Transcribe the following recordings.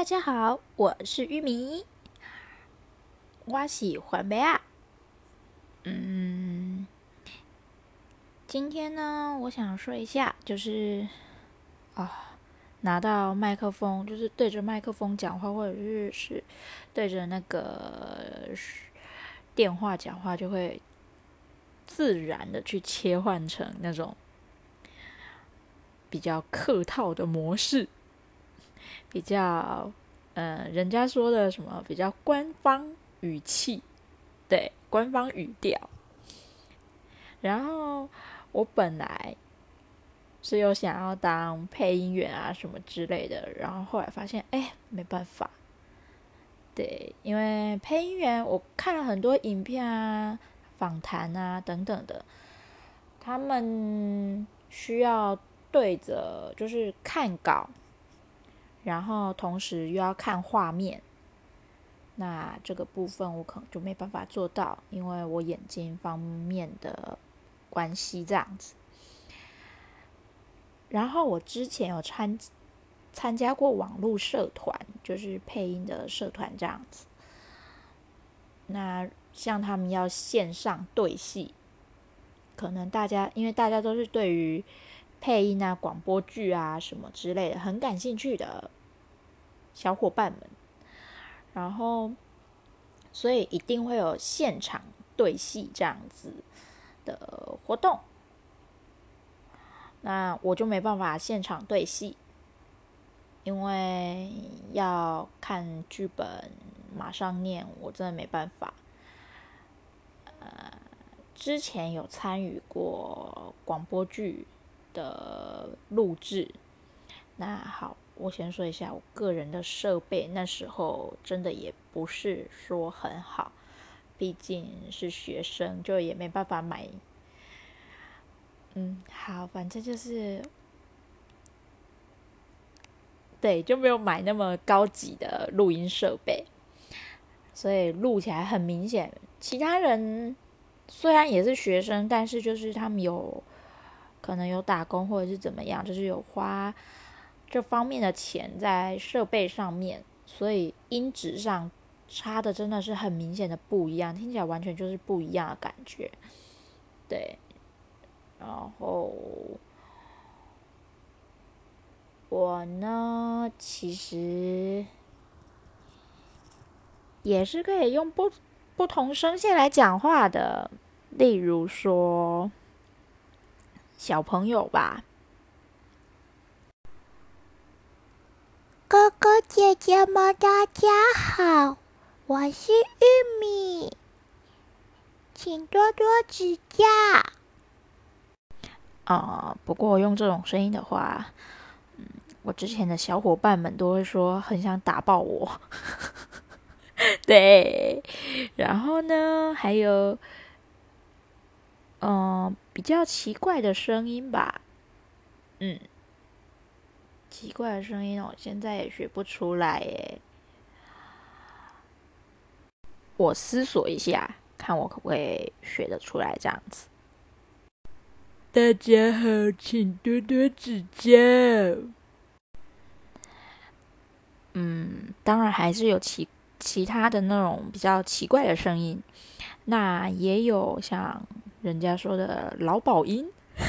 大家好，我是玉米，我喜欢贝啊。嗯，今天呢，我想说一下，就是啊，拿到麦克风，就是对着麦克风讲话，或者是是对着那个电话讲话，就会自然的去切换成那种比较客套的模式。比较，呃，人家说的什么比较官方语气，对，官方语调。然后我本来是有想要当配音员啊什么之类的，然后后来发现，哎，没办法。对，因为配音员，我看了很多影片啊、访谈啊等等的，他们需要对着，就是看稿。然后同时又要看画面，那这个部分我可能就没办法做到，因为我眼睛方面的关系这样子。然后我之前有参参加过网络社团，就是配音的社团这样子。那像他们要线上对戏，可能大家因为大家都是对于。配音啊，广播剧啊，什么之类的，很感兴趣的小伙伴们，然后，所以一定会有现场对戏这样子的活动。那我就没办法现场对戏，因为要看剧本，马上念，我真的没办法。呃，之前有参与过广播剧。的录制，那好，我先说一下我个人的设备，那时候真的也不是说很好，毕竟是学生，就也没办法买。嗯，好，反正就是，对，就没有买那么高级的录音设备，所以录起来很明显。其他人虽然也是学生，但是就是他们有。可能有打工或者是怎么样，就是有花这方面的钱在设备上面，所以音质上差的真的是很明显的不一样，听起来完全就是不一样的感觉。对，然后我呢，其实也是可以用不不同声线来讲话的，例如说。小朋友吧，哥哥姐姐们，大家好，我是玉米，请多多指教。啊、呃，不过用这种声音的话，嗯，我之前的小伙伴们都会说很想打爆我。对，然后呢，还有。嗯，比较奇怪的声音吧，嗯，奇怪的声音，我现在也学不出来耶。我思索一下，看我可不可以学得出来这样子。大家好，请多多指教。嗯，当然还是有其其他的那种比较奇怪的声音，那也有像。人家说的劳保音，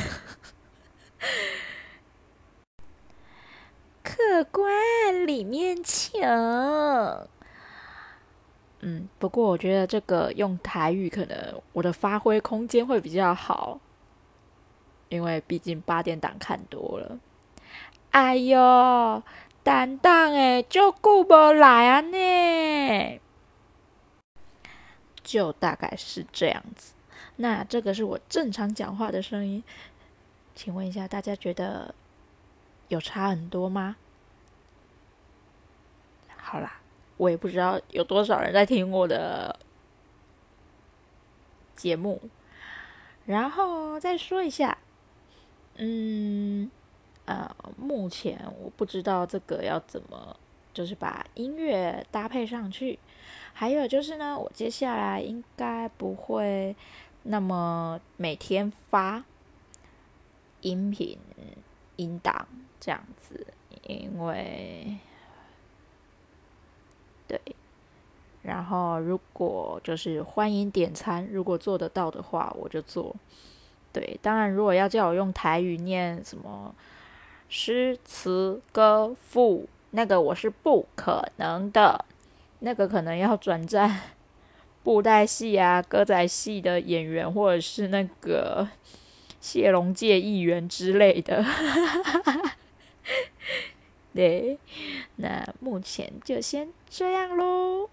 客官里面请。嗯，不过我觉得这个用台语可能我的发挥空间会比较好，因为毕竟八点档看多了。哎哟，担当哎，就顾不来啊呢，就大概是这样子。那这个是我正常讲话的声音，请问一下，大家觉得有差很多吗？好啦，我也不知道有多少人在听我的节目，然后再说一下，嗯，呃，目前我不知道这个要怎么，就是把音乐搭配上去，还有就是呢，我接下来应该不会。那么每天发音频音档这样子，因为对然后如果就是欢迎点餐，如果做得到的话，我就做。对，当然如果要叫我用台语念什么诗词歌赋，那个我是不可能的，那个可能要转战布袋戏啊、歌仔戏的演员，或者是那个谢龙界议员之类的。对，那目前就先这样喽。